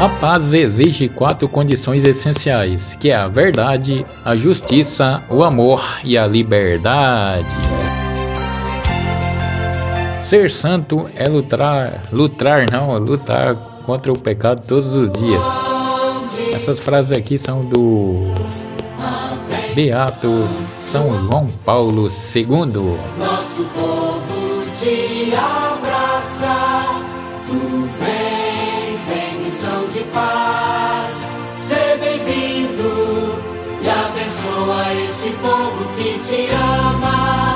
A paz exige quatro condições essenciais, que é a verdade, a justiça, o amor e a liberdade. Ser santo é lutar, lutar não, lutar contra o pecado todos os dias. Essas frases aqui são do Beato São João Paulo II. Nosso povo te abraça, abençoa este povo que te ama.